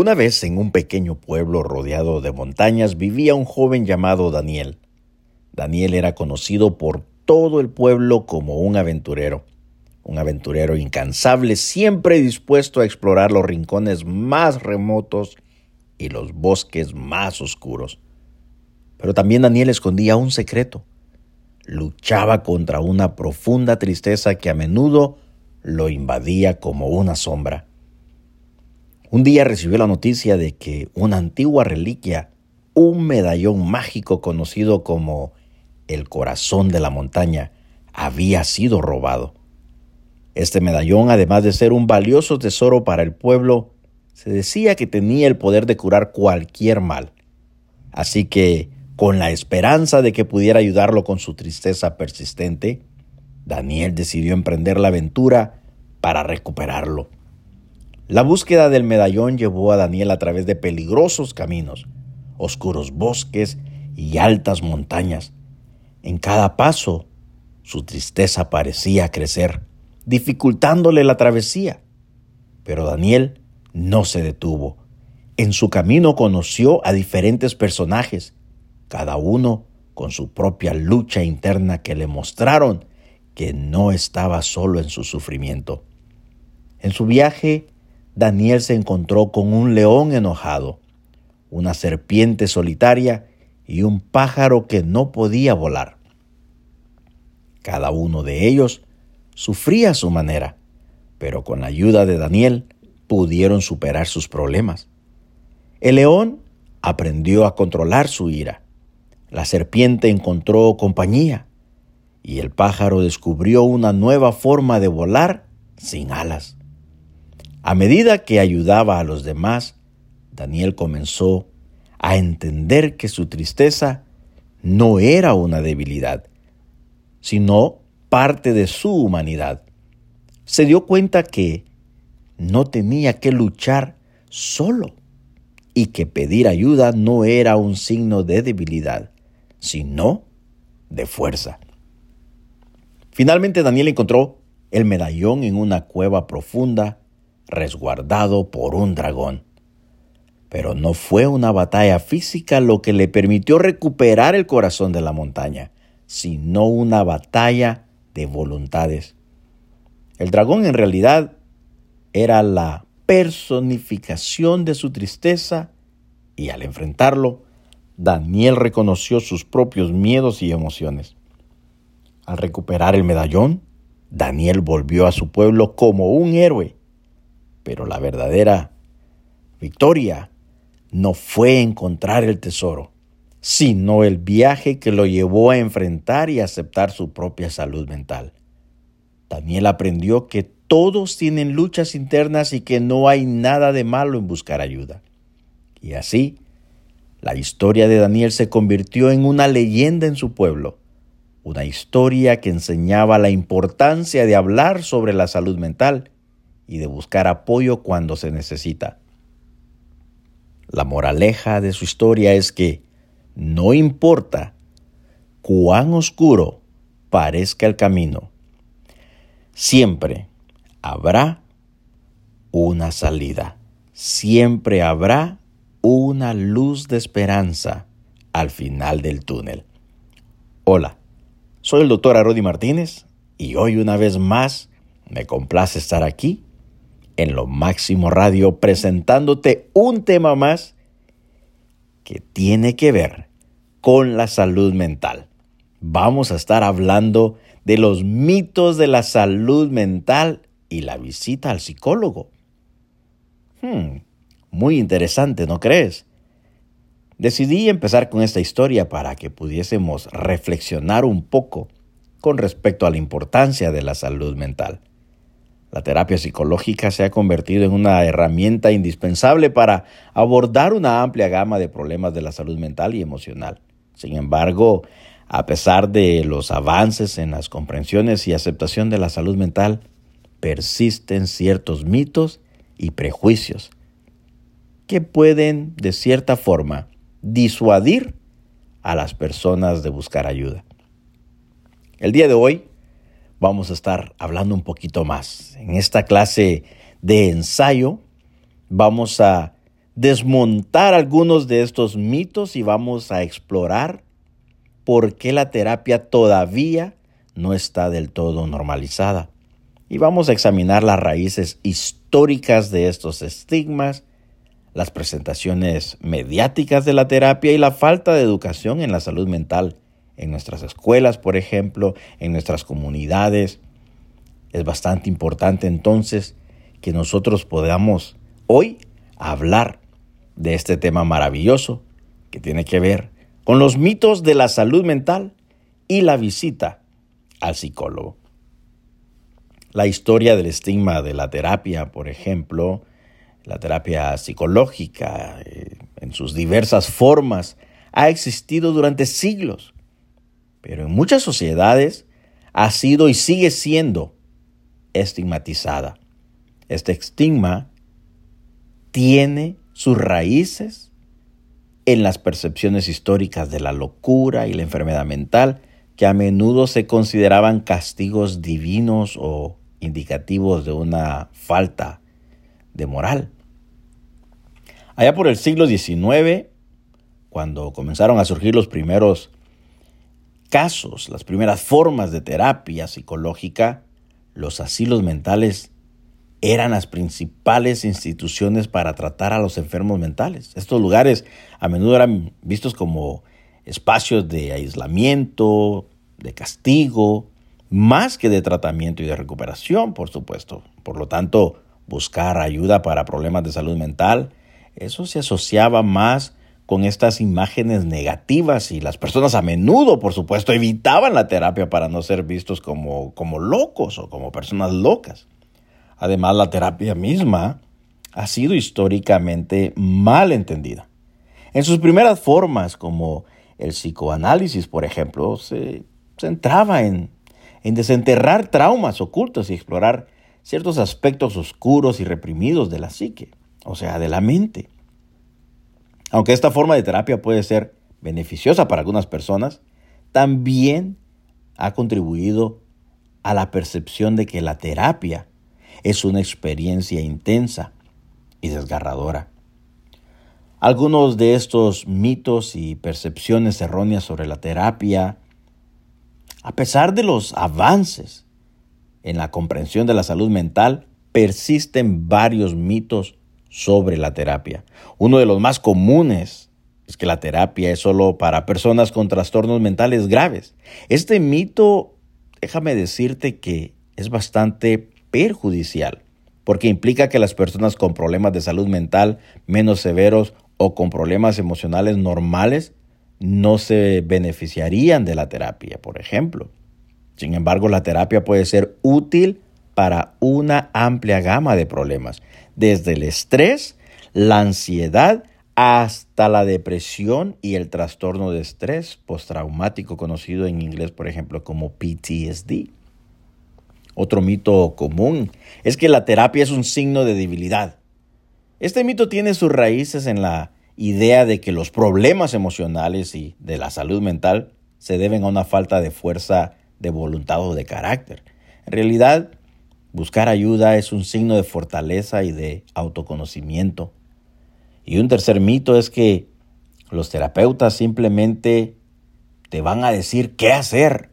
Una vez en un pequeño pueblo rodeado de montañas vivía un joven llamado Daniel. Daniel era conocido por todo el pueblo como un aventurero, un aventurero incansable, siempre dispuesto a explorar los rincones más remotos y los bosques más oscuros. Pero también Daniel escondía un secreto. Luchaba contra una profunda tristeza que a menudo lo invadía como una sombra. Un día recibió la noticia de que una antigua reliquia, un medallón mágico conocido como el corazón de la montaña, había sido robado. Este medallón, además de ser un valioso tesoro para el pueblo, se decía que tenía el poder de curar cualquier mal. Así que, con la esperanza de que pudiera ayudarlo con su tristeza persistente, Daniel decidió emprender la aventura para recuperarlo. La búsqueda del medallón llevó a Daniel a través de peligrosos caminos, oscuros bosques y altas montañas. En cada paso, su tristeza parecía crecer, dificultándole la travesía. Pero Daniel no se detuvo. En su camino conoció a diferentes personajes, cada uno con su propia lucha interna que le mostraron que no estaba solo en su sufrimiento. En su viaje Daniel se encontró con un león enojado, una serpiente solitaria y un pájaro que no podía volar. Cada uno de ellos sufría a su manera, pero con la ayuda de Daniel pudieron superar sus problemas. El león aprendió a controlar su ira, la serpiente encontró compañía y el pájaro descubrió una nueva forma de volar sin alas. A medida que ayudaba a los demás, Daniel comenzó a entender que su tristeza no era una debilidad, sino parte de su humanidad. Se dio cuenta que no tenía que luchar solo y que pedir ayuda no era un signo de debilidad, sino de fuerza. Finalmente Daniel encontró el medallón en una cueva profunda resguardado por un dragón. Pero no fue una batalla física lo que le permitió recuperar el corazón de la montaña, sino una batalla de voluntades. El dragón en realidad era la personificación de su tristeza y al enfrentarlo, Daniel reconoció sus propios miedos y emociones. Al recuperar el medallón, Daniel volvió a su pueblo como un héroe pero la verdadera victoria no fue encontrar el tesoro, sino el viaje que lo llevó a enfrentar y aceptar su propia salud mental. Daniel aprendió que todos tienen luchas internas y que no hay nada de malo en buscar ayuda. Y así, la historia de Daniel se convirtió en una leyenda en su pueblo, una historia que enseñaba la importancia de hablar sobre la salud mental y de buscar apoyo cuando se necesita. La moraleja de su historia es que no importa cuán oscuro parezca el camino, siempre habrá una salida, siempre habrá una luz de esperanza al final del túnel. Hola, soy el doctor Arodi Martínez y hoy una vez más me complace estar aquí en lo máximo radio presentándote un tema más que tiene que ver con la salud mental. Vamos a estar hablando de los mitos de la salud mental y la visita al psicólogo. Hmm, muy interesante, ¿no crees? Decidí empezar con esta historia para que pudiésemos reflexionar un poco con respecto a la importancia de la salud mental. La terapia psicológica se ha convertido en una herramienta indispensable para abordar una amplia gama de problemas de la salud mental y emocional. Sin embargo, a pesar de los avances en las comprensiones y aceptación de la salud mental, persisten ciertos mitos y prejuicios que pueden, de cierta forma, disuadir a las personas de buscar ayuda. El día de hoy vamos a estar hablando un poquito más. En esta clase de ensayo vamos a desmontar algunos de estos mitos y vamos a explorar por qué la terapia todavía no está del todo normalizada. Y vamos a examinar las raíces históricas de estos estigmas, las presentaciones mediáticas de la terapia y la falta de educación en la salud mental en nuestras escuelas, por ejemplo, en nuestras comunidades. Es bastante importante entonces que nosotros podamos hoy hablar de este tema maravilloso que tiene que ver con los mitos de la salud mental y la visita al psicólogo. La historia del estigma de la terapia, por ejemplo, la terapia psicológica eh, en sus diversas formas, ha existido durante siglos, pero en muchas sociedades ha sido y sigue siendo estigmatizada. Este estigma tiene sus raíces en las percepciones históricas de la locura y la enfermedad mental, que a menudo se consideraban castigos divinos o indicativos de una falta de moral. Allá por el siglo XIX, cuando comenzaron a surgir los primeros casos, las primeras formas de terapia psicológica, los asilos mentales eran las principales instituciones para tratar a los enfermos mentales. Estos lugares a menudo eran vistos como espacios de aislamiento, de castigo, más que de tratamiento y de recuperación, por supuesto. Por lo tanto, buscar ayuda para problemas de salud mental, eso se asociaba más con estas imágenes negativas y las personas a menudo, por supuesto, evitaban la terapia para no ser vistos como, como locos o como personas locas. Además, la terapia misma ha sido históricamente mal entendida. En sus primeras formas, como el psicoanálisis, por ejemplo, se centraba en, en desenterrar traumas ocultos y explorar ciertos aspectos oscuros y reprimidos de la psique, o sea, de la mente. Aunque esta forma de terapia puede ser beneficiosa para algunas personas, también ha contribuido a la percepción de que la terapia es una experiencia intensa y desgarradora. Algunos de estos mitos y percepciones erróneas sobre la terapia, a pesar de los avances en la comprensión de la salud mental, persisten varios mitos sobre la terapia. Uno de los más comunes es que la terapia es solo para personas con trastornos mentales graves. Este mito, déjame decirte que es bastante perjudicial, porque implica que las personas con problemas de salud mental menos severos o con problemas emocionales normales no se beneficiarían de la terapia, por ejemplo. Sin embargo, la terapia puede ser útil para una amplia gama de problemas, desde el estrés, la ansiedad, hasta la depresión y el trastorno de estrés postraumático conocido en inglés, por ejemplo, como PTSD. Otro mito común es que la terapia es un signo de debilidad. Este mito tiene sus raíces en la idea de que los problemas emocionales y de la salud mental se deben a una falta de fuerza de voluntad o de carácter. En realidad, buscar ayuda es un signo de fortaleza y de autoconocimiento. Y un tercer mito es que los terapeutas simplemente te van a decir qué hacer.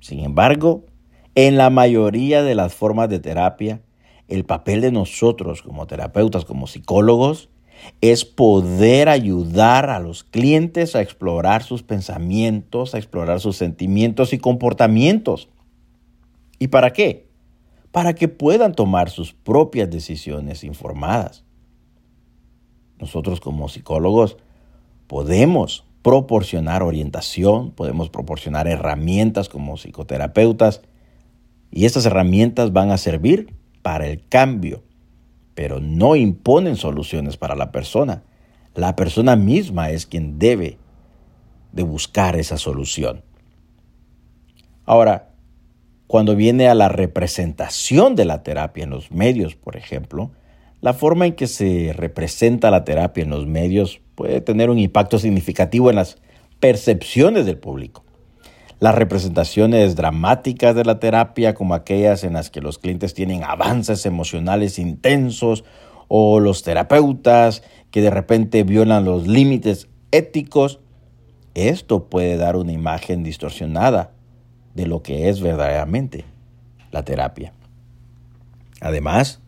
Sin embargo, en la mayoría de las formas de terapia, el papel de nosotros como terapeutas, como psicólogos, es poder ayudar a los clientes a explorar sus pensamientos, a explorar sus sentimientos y comportamientos. ¿Y para qué? Para que puedan tomar sus propias decisiones informadas. Nosotros como psicólogos podemos proporcionar orientación, podemos proporcionar herramientas como psicoterapeutas y estas herramientas van a servir para el cambio, pero no imponen soluciones para la persona. La persona misma es quien debe de buscar esa solución. Ahora, cuando viene a la representación de la terapia en los medios, por ejemplo, la forma en que se representa la terapia en los medios puede tener un impacto significativo en las percepciones del público. Las representaciones dramáticas de la terapia, como aquellas en las que los clientes tienen avances emocionales intensos o los terapeutas que de repente violan los límites éticos, esto puede dar una imagen distorsionada de lo que es verdaderamente la terapia. Además,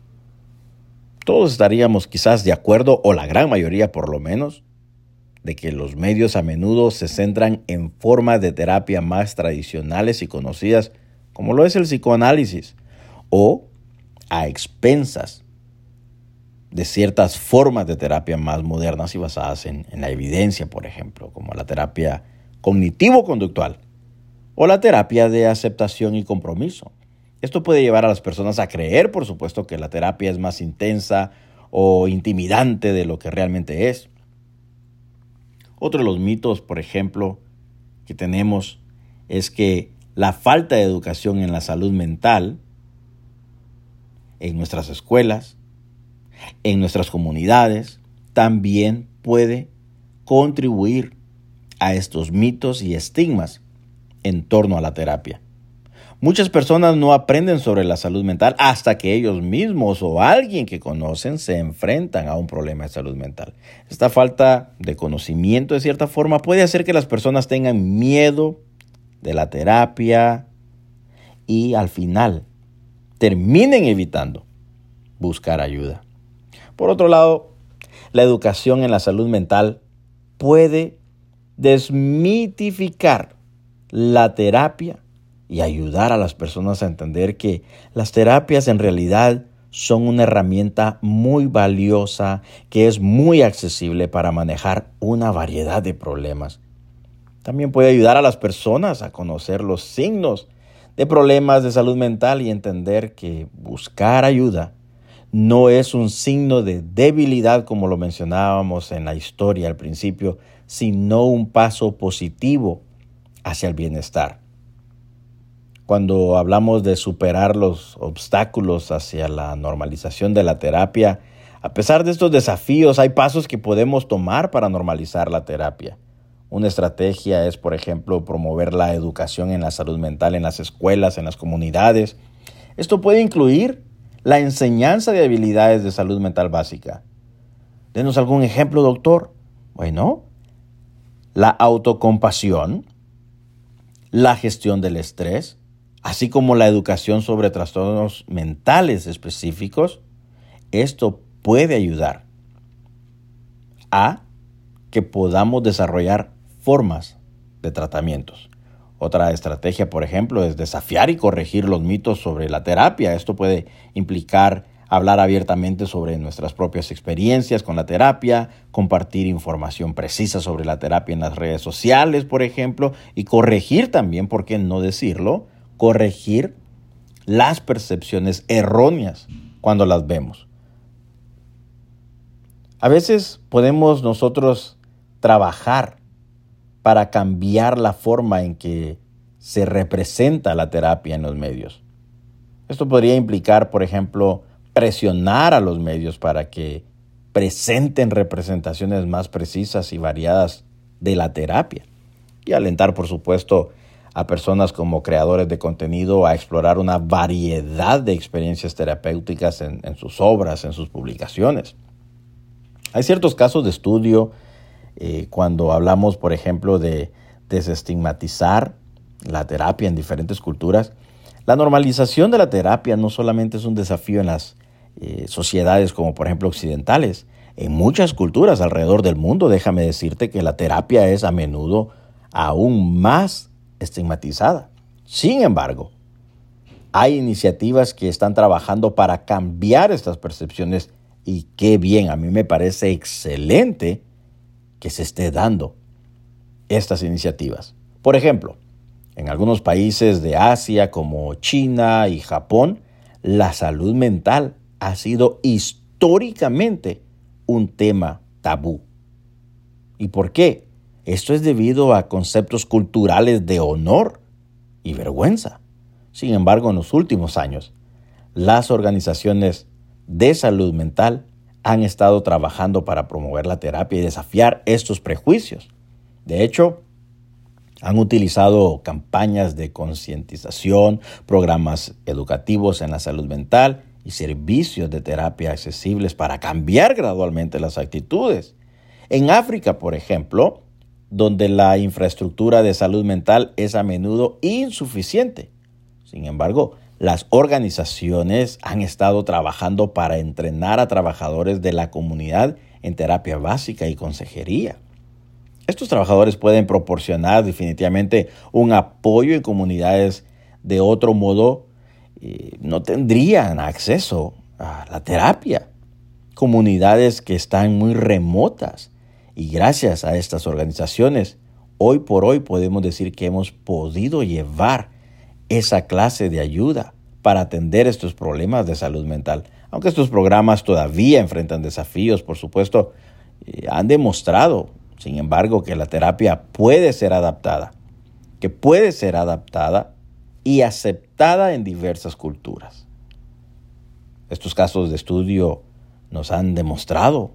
todos estaríamos quizás de acuerdo, o la gran mayoría por lo menos, de que los medios a menudo se centran en formas de terapia más tradicionales y conocidas, como lo es el psicoanálisis, o a expensas de ciertas formas de terapia más modernas y basadas en, en la evidencia, por ejemplo, como la terapia cognitivo-conductual o la terapia de aceptación y compromiso. Esto puede llevar a las personas a creer, por supuesto, que la terapia es más intensa o intimidante de lo que realmente es. Otro de los mitos, por ejemplo, que tenemos es que la falta de educación en la salud mental en nuestras escuelas, en nuestras comunidades, también puede contribuir a estos mitos y estigmas en torno a la terapia. Muchas personas no aprenden sobre la salud mental hasta que ellos mismos o alguien que conocen se enfrentan a un problema de salud mental. Esta falta de conocimiento de cierta forma puede hacer que las personas tengan miedo de la terapia y al final terminen evitando buscar ayuda. Por otro lado, la educación en la salud mental puede desmitificar la terapia y ayudar a las personas a entender que las terapias en realidad son una herramienta muy valiosa que es muy accesible para manejar una variedad de problemas. También puede ayudar a las personas a conocer los signos de problemas de salud mental y entender que buscar ayuda no es un signo de debilidad como lo mencionábamos en la historia al principio, sino un paso positivo hacia el bienestar cuando hablamos de superar los obstáculos hacia la normalización de la terapia, a pesar de estos desafíos, hay pasos que podemos tomar para normalizar la terapia. Una estrategia es, por ejemplo, promover la educación en la salud mental en las escuelas, en las comunidades. Esto puede incluir la enseñanza de habilidades de salud mental básica. Denos algún ejemplo, doctor. Bueno, la autocompasión, la gestión del estrés, así como la educación sobre trastornos mentales específicos, esto puede ayudar a que podamos desarrollar formas de tratamientos. Otra estrategia, por ejemplo, es desafiar y corregir los mitos sobre la terapia. Esto puede implicar hablar abiertamente sobre nuestras propias experiencias con la terapia, compartir información precisa sobre la terapia en las redes sociales, por ejemplo, y corregir también, ¿por qué no decirlo?, corregir las percepciones erróneas cuando las vemos. A veces podemos nosotros trabajar para cambiar la forma en que se representa la terapia en los medios. Esto podría implicar, por ejemplo, presionar a los medios para que presenten representaciones más precisas y variadas de la terapia y alentar, por supuesto, a personas como creadores de contenido a explorar una variedad de experiencias terapéuticas en, sus obras, en sus publicaciones. Hay ciertos casos de estudio eh, cuando hablamos, por ejemplo, de desestigmatizar la terapia en diferentes culturas. La normalización de la terapia no solamente es un desafío en las eh, sociedades como por ejemplo occidentales, en muchas culturas alrededor del mundo, déjame decirte que la terapia es a menudo aún más estigmatizada. Sin embargo, hay iniciativas que están trabajando para cambiar estas percepciones y qué bien, a mí me parece excelente que se esté dando estas iniciativas. Por ejemplo, en algunos países de Asia como China y Japón, la salud mental ha sido históricamente un tema tabú. ¿Y por qué? Esto es debido a conceptos culturales de honor y vergüenza. Sin embargo, en los últimos años, las organizaciones de salud mental han estado trabajando para promover la terapia y desafiar estos prejuicios. De hecho, han utilizado campañas de concientización, programas educativos en la salud mental y servicios de terapia accesibles para cambiar gradualmente las actitudes. En África, por ejemplo, donde la infraestructura de salud mental es a menudo insuficiente. Sin embargo, las organizaciones han estado trabajando para entrenar a trabajadores de la comunidad en terapia básica y consejería. Estos trabajadores pueden proporcionar definitivamente un apoyo en comunidades de otro modo eh, no tendrían acceso a la terapia. Comunidades que están muy remotas. Y gracias a estas organizaciones, hoy por hoy podemos decir que hemos podido llevar esa clase de ayuda para atender estos problemas de salud mental. Aunque estos programas todavía enfrentan desafíos, por supuesto, eh, han demostrado, sin embargo, que la terapia puede ser adaptada, que puede ser adaptada y aceptada en diversas culturas. Estos casos de estudio nos han demostrado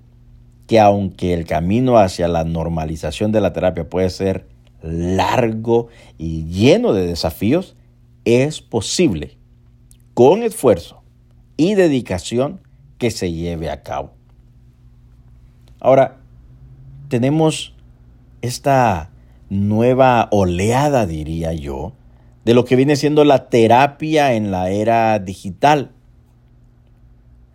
que aunque el camino hacia la normalización de la terapia puede ser largo y lleno de desafíos, es posible, con esfuerzo y dedicación, que se lleve a cabo. Ahora, tenemos esta nueva oleada, diría yo, de lo que viene siendo la terapia en la era digital.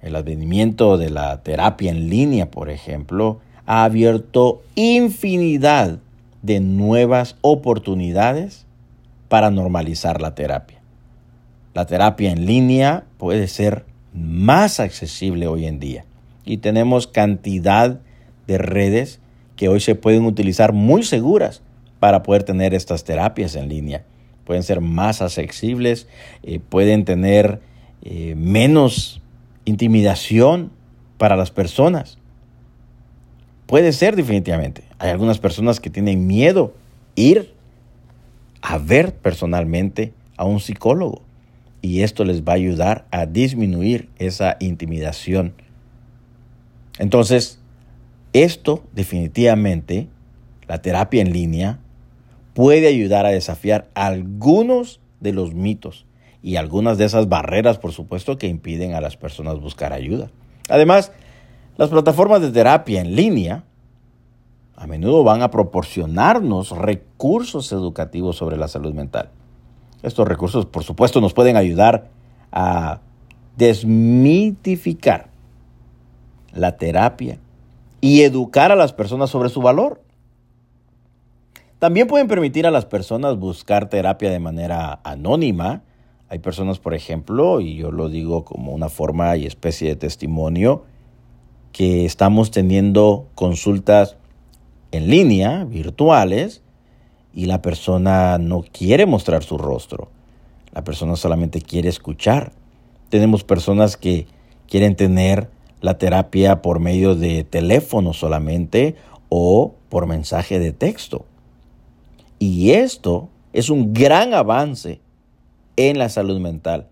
El advenimiento de la terapia en línea, por ejemplo, ha abierto infinidad de nuevas oportunidades para normalizar la terapia. La terapia en línea puede ser más accesible hoy en día y tenemos cantidad de redes que hoy se pueden utilizar muy seguras para poder tener estas terapias en línea pueden ser más accesibles, eh, pueden tener eh, menos intimidación para las personas. Puede ser definitivamente. Hay algunas personas que tienen miedo ir a ver personalmente a un psicólogo y esto les va a ayudar a disminuir esa intimidación. Entonces, esto definitivamente, la terapia en línea, puede ayudar a desafiar algunos de los mitos y algunas de esas barreras, por supuesto, que impiden a las personas buscar ayuda. Además, las plataformas de terapia en línea a menudo van a proporcionarnos recursos educativos sobre la salud mental. Estos recursos, por supuesto, nos pueden ayudar a desmitificar la terapia y educar a las personas sobre su valor. También pueden permitir a las personas buscar terapia de manera anónima. Hay personas, por ejemplo, y yo lo digo como una forma y especie de testimonio, que estamos teniendo consultas en línea, virtuales, y la persona no quiere mostrar su rostro. La persona solamente quiere escuchar. Tenemos personas que quieren tener la terapia por medio de teléfono solamente o por mensaje de texto. Y esto es un gran avance en la salud mental.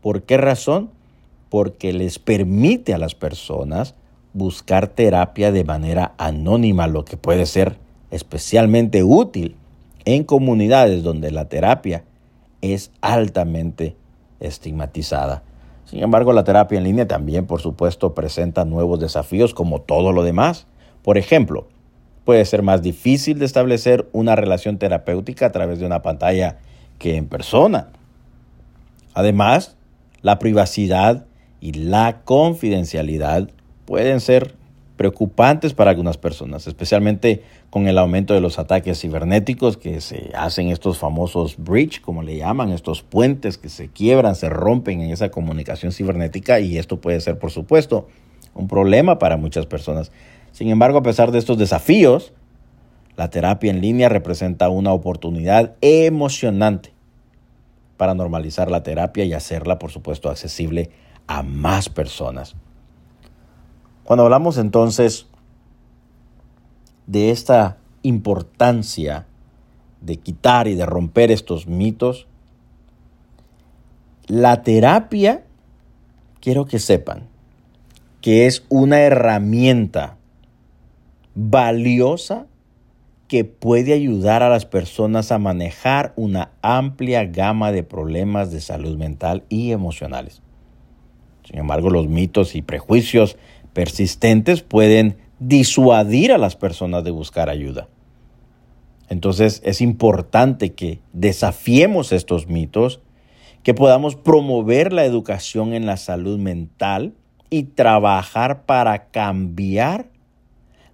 ¿Por qué razón? Porque les permite a las personas buscar terapia de manera anónima, lo que puede ser especialmente útil en comunidades donde la terapia es altamente estigmatizada. Sin embargo, la terapia en línea también, por supuesto, presenta nuevos desafíos como todo lo demás. Por ejemplo, puede ser más difícil de establecer una relación terapéutica a través de una pantalla que en persona. Además, la privacidad y la confidencialidad pueden ser preocupantes para algunas personas, especialmente con el aumento de los ataques cibernéticos que se hacen estos famosos bridge, como le llaman, estos puentes que se quiebran, se rompen en esa comunicación cibernética y esto puede ser, por supuesto, un problema para muchas personas. Sin embargo, a pesar de estos desafíos, la terapia en línea representa una oportunidad emocionante para normalizar la terapia y hacerla, por supuesto, accesible a más personas. Cuando hablamos entonces de esta importancia de quitar y de romper estos mitos, la terapia, quiero que sepan, que es una herramienta valiosa que puede ayudar a las personas a manejar una amplia gama de problemas de salud mental y emocionales. Sin embargo, los mitos y prejuicios persistentes pueden disuadir a las personas de buscar ayuda. Entonces es importante que desafiemos estos mitos, que podamos promover la educación en la salud mental y trabajar para cambiar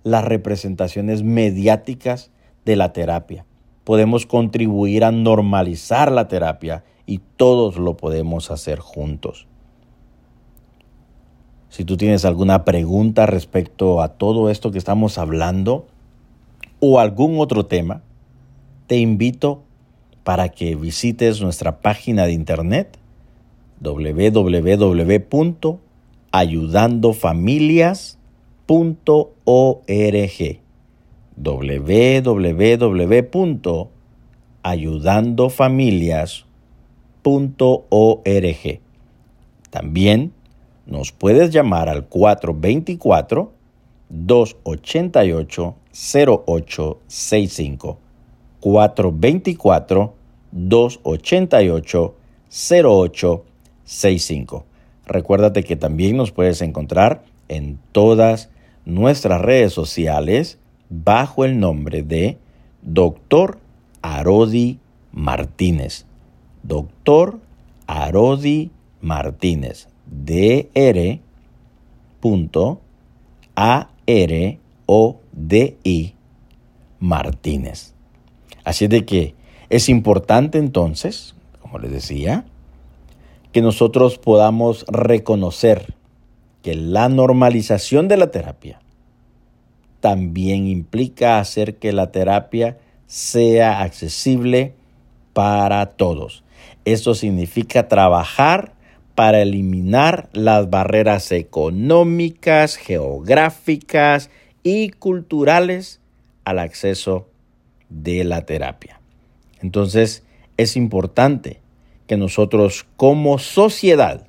las representaciones mediáticas de la terapia. Podemos contribuir a normalizar la terapia y todos lo podemos hacer juntos. Si tú tienes alguna pregunta respecto a todo esto que estamos hablando o algún otro tema, te invito para que visites nuestra página de internet www.ayudandofamilias.org www.ayudandofamilias.org También nos puedes llamar al 424 288 0865 424-288-0865. Recuérdate que también nos puedes encontrar en todas nuestras redes sociales bajo el nombre de Dr. Arodi Martínez. Doctor Arodi Martínez. Dr. A R O D I Martínez. Así de que es importante entonces, como les decía, que nosotros podamos reconocer que la normalización de la terapia también implica hacer que la terapia sea accesible para todos. Esto significa trabajar para eliminar las barreras económicas, geográficas y culturales al acceso de la terapia. Entonces, es importante que nosotros como sociedad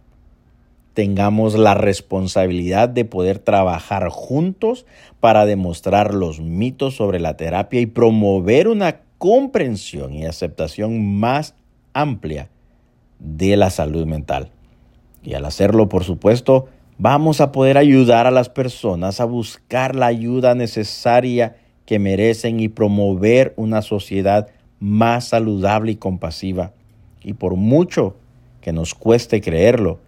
tengamos la responsabilidad de poder trabajar juntos para demostrar los mitos sobre la terapia y promover una comprensión y aceptación más amplia de la salud mental. Y al hacerlo, por supuesto, vamos a poder ayudar a las personas a buscar la ayuda necesaria que merecen y promover una sociedad más saludable y compasiva. Y por mucho que nos cueste creerlo,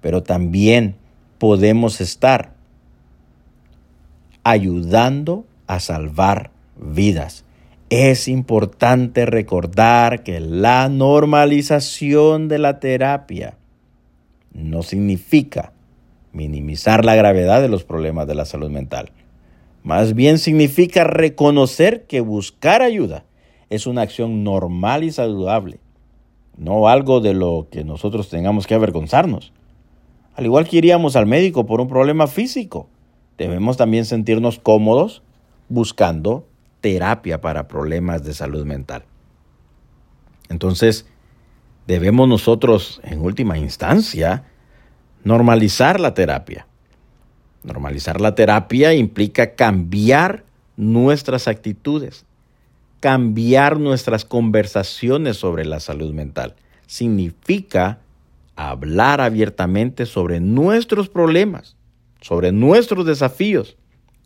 pero también podemos estar ayudando a salvar vidas. Es importante recordar que la normalización de la terapia no significa minimizar la gravedad de los problemas de la salud mental. Más bien significa reconocer que buscar ayuda es una acción normal y saludable, no algo de lo que nosotros tengamos que avergonzarnos. Al igual que iríamos al médico por un problema físico, debemos también sentirnos cómodos buscando terapia para problemas de salud mental. Entonces, debemos nosotros, en última instancia, normalizar la terapia. Normalizar la terapia implica cambiar nuestras actitudes, cambiar nuestras conversaciones sobre la salud mental. Significa hablar abiertamente sobre nuestros problemas, sobre nuestros desafíos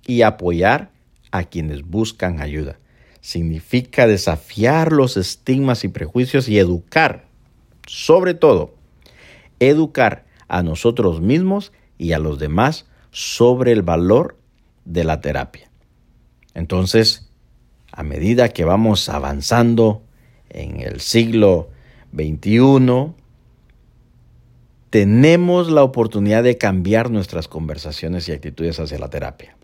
y apoyar a quienes buscan ayuda. Significa desafiar los estigmas y prejuicios y educar, sobre todo, educar a nosotros mismos y a los demás sobre el valor de la terapia. Entonces, a medida que vamos avanzando en el siglo XXI, tenemos la oportunidad de cambiar nuestras conversaciones y actitudes hacia la terapia.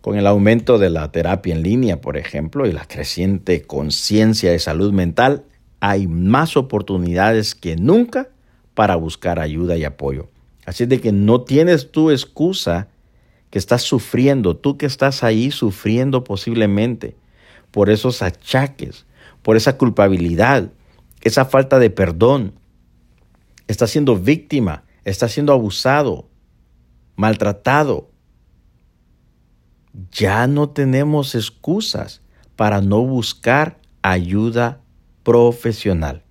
Con el aumento de la terapia en línea, por ejemplo, y la creciente conciencia de salud mental, hay más oportunidades que nunca para buscar ayuda y apoyo. Así de que no tienes tu excusa que estás sufriendo, tú que estás ahí sufriendo posiblemente por esos achaques, por esa culpabilidad, esa falta de perdón. Estás siendo víctima, estás siendo abusado, maltratado. Ya no tenemos excusas para no buscar ayuda profesional.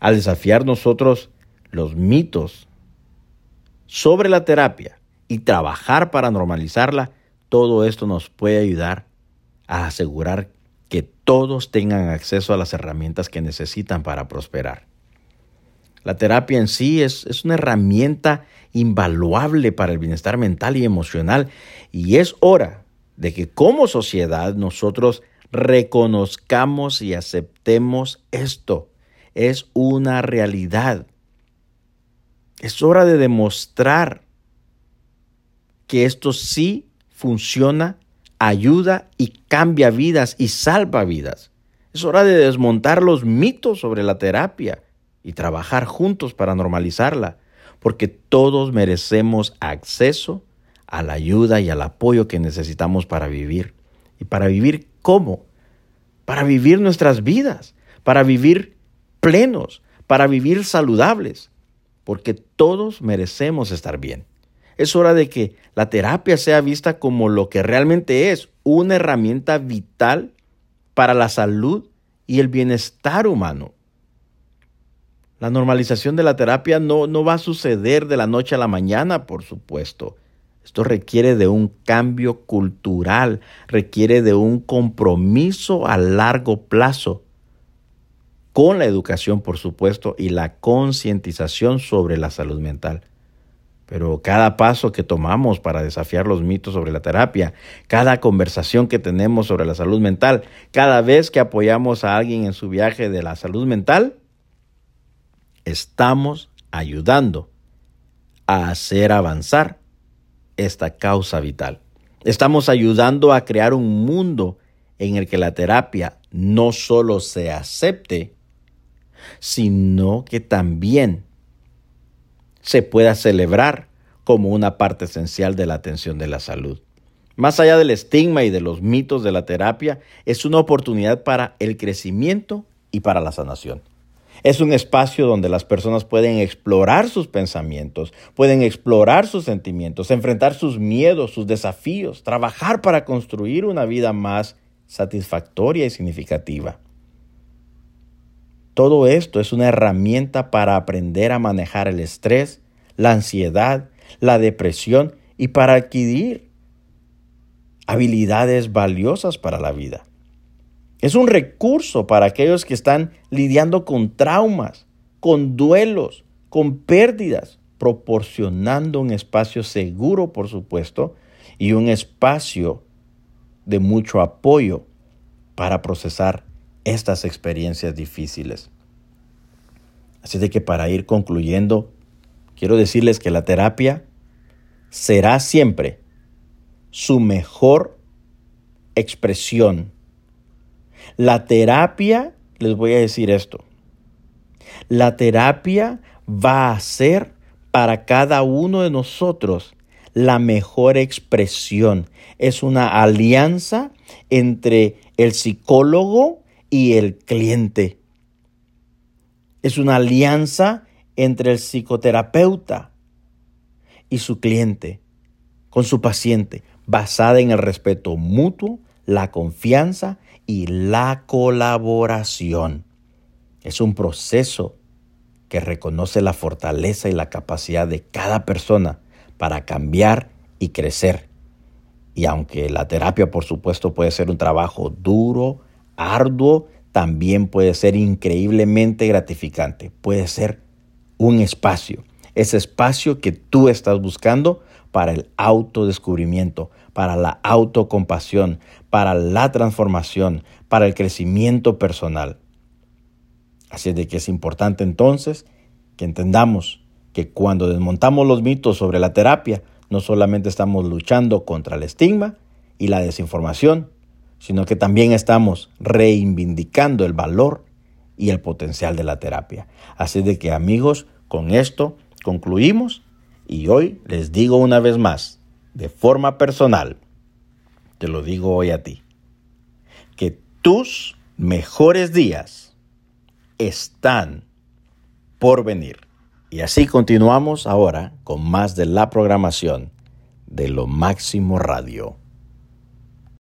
Al desafiar nosotros los mitos sobre la terapia y trabajar para normalizarla, todo esto nos puede ayudar a asegurar que todos tengan acceso a las herramientas que necesitan para prosperar. La terapia en sí es, es, una herramienta invaluable para el bienestar mental y emocional y es hora de que como sociedad nosotros reconozcamos y aceptemos esto. Es una realidad. Es hora de demostrar que esto sí funciona, ayuda y cambia vidas y salva vidas. Es hora de desmontar los mitos sobre la terapia y trabajar juntos para normalizarla, porque todos merecemos acceso a la ayuda y al apoyo que necesitamos para vivir. ¿Y para vivir cómo? Para vivir nuestras vidas, para vivir plenos, para vivir saludables, porque todos merecemos estar bien. Es hora de que la terapia sea vista como lo que realmente es, una herramienta vital para la salud y el bienestar humano. La normalización de la terapia no, no va a suceder de la noche a la mañana, por supuesto. Esto requiere de un cambio cultural, requiere de un compromiso a largo plazo con la educación, por supuesto, y la concientización sobre la salud mental. Pero cada paso que tomamos para desafiar los mitos sobre la terapia, cada conversación que tenemos sobre la salud mental, cada vez que apoyamos a alguien en su viaje de la salud mental, estamos ayudando a hacer avanzar esta causa vital. Estamos ayudando a crear un mundo en el que la terapia no solo se acepte, sino que también se pueda celebrar como una parte esencial de la atención de la salud. Más allá del estigma y de los mitos de la terapia, es una oportunidad para el crecimiento y para la sanación. Es un espacio donde las personas pueden explorar sus pensamientos, pueden explorar sus sentimientos, enfrentar sus miedos, sus desafíos, trabajar para construir una vida más satisfactoria y significativa. Todo esto es una herramienta para aprender a manejar el estrés, la ansiedad, la depresión y para adquirir habilidades valiosas para la vida. Es un recurso para aquellos que están lidiando con traumas, con duelos, con pérdidas, proporcionando un espacio seguro, por supuesto, y un espacio de mucho apoyo para procesar estas experiencias difíciles. Así de que para ir concluyendo, quiero decirles que la terapia será siempre su mejor expresión la terapia, les voy a decir esto, la terapia va a ser para cada uno de nosotros la mejor expresión. Es una alianza entre el psicólogo y el cliente. Es una alianza entre el psicoterapeuta y su cliente, con su paciente, basada en el respeto mutuo, la confianza y la colaboración. Es un proceso que reconoce la fortaleza y la capacidad de cada persona para cambiar y crecer. Y aunque la terapia, por supuesto, puede ser un trabajo duro, arduo, también puede ser increíblemente gratificante. Puede ser un espacio, ese espacio que tú estás buscando para el autodescubrimiento, para la autocompasión, para la transformación, para el crecimiento personal. Así es de que es importante entonces que entendamos que cuando desmontamos los mitos sobre la terapia, no solamente estamos luchando contra el estigma y la desinformación, sino que también estamos reivindicando el valor y el potencial de la terapia. Así de que amigos, con esto concluimos y hoy les digo una vez más, de forma personal, te lo digo hoy a ti, que tus mejores días están por venir. Y así continuamos ahora con más de la programación de lo máximo radio.